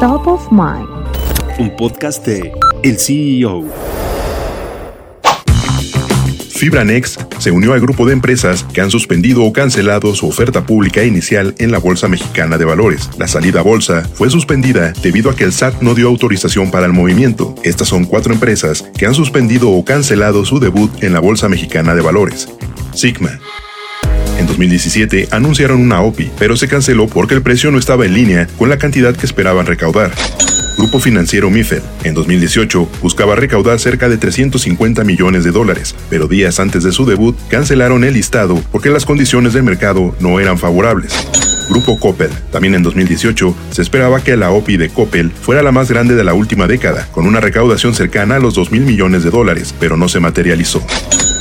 Top of Mind. Un podcast de El CEO. Fibranex se unió al grupo de empresas que han suspendido o cancelado su oferta pública inicial en la Bolsa Mexicana de Valores. La salida a bolsa fue suspendida debido a que el SAT no dio autorización para el movimiento. Estas son cuatro empresas que han suspendido o cancelado su debut en la Bolsa Mexicana de Valores. Sigma. En 2017 anunciaron una OPI, pero se canceló porque el precio no estaba en línea con la cantidad que esperaban recaudar. Grupo Financiero MIFED, en 2018, buscaba recaudar cerca de 350 millones de dólares, pero días antes de su debut cancelaron el listado porque las condiciones del mercado no eran favorables. Grupo Coppel. También en 2018 se esperaba que la OPI de Coppel fuera la más grande de la última década, con una recaudación cercana a los 2 mil millones de dólares, pero no se materializó.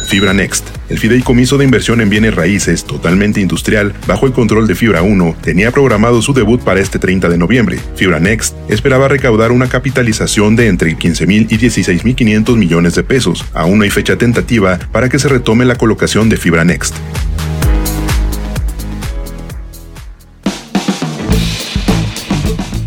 Fibra Next. El fideicomiso de inversión en bienes raíces totalmente industrial bajo el control de Fibra 1 tenía programado su debut para este 30 de noviembre. Fibra Next esperaba recaudar una capitalización de entre 15.000 y 16.500 millones de pesos. Aún no hay fecha tentativa para que se retome la colocación de Fibra Next.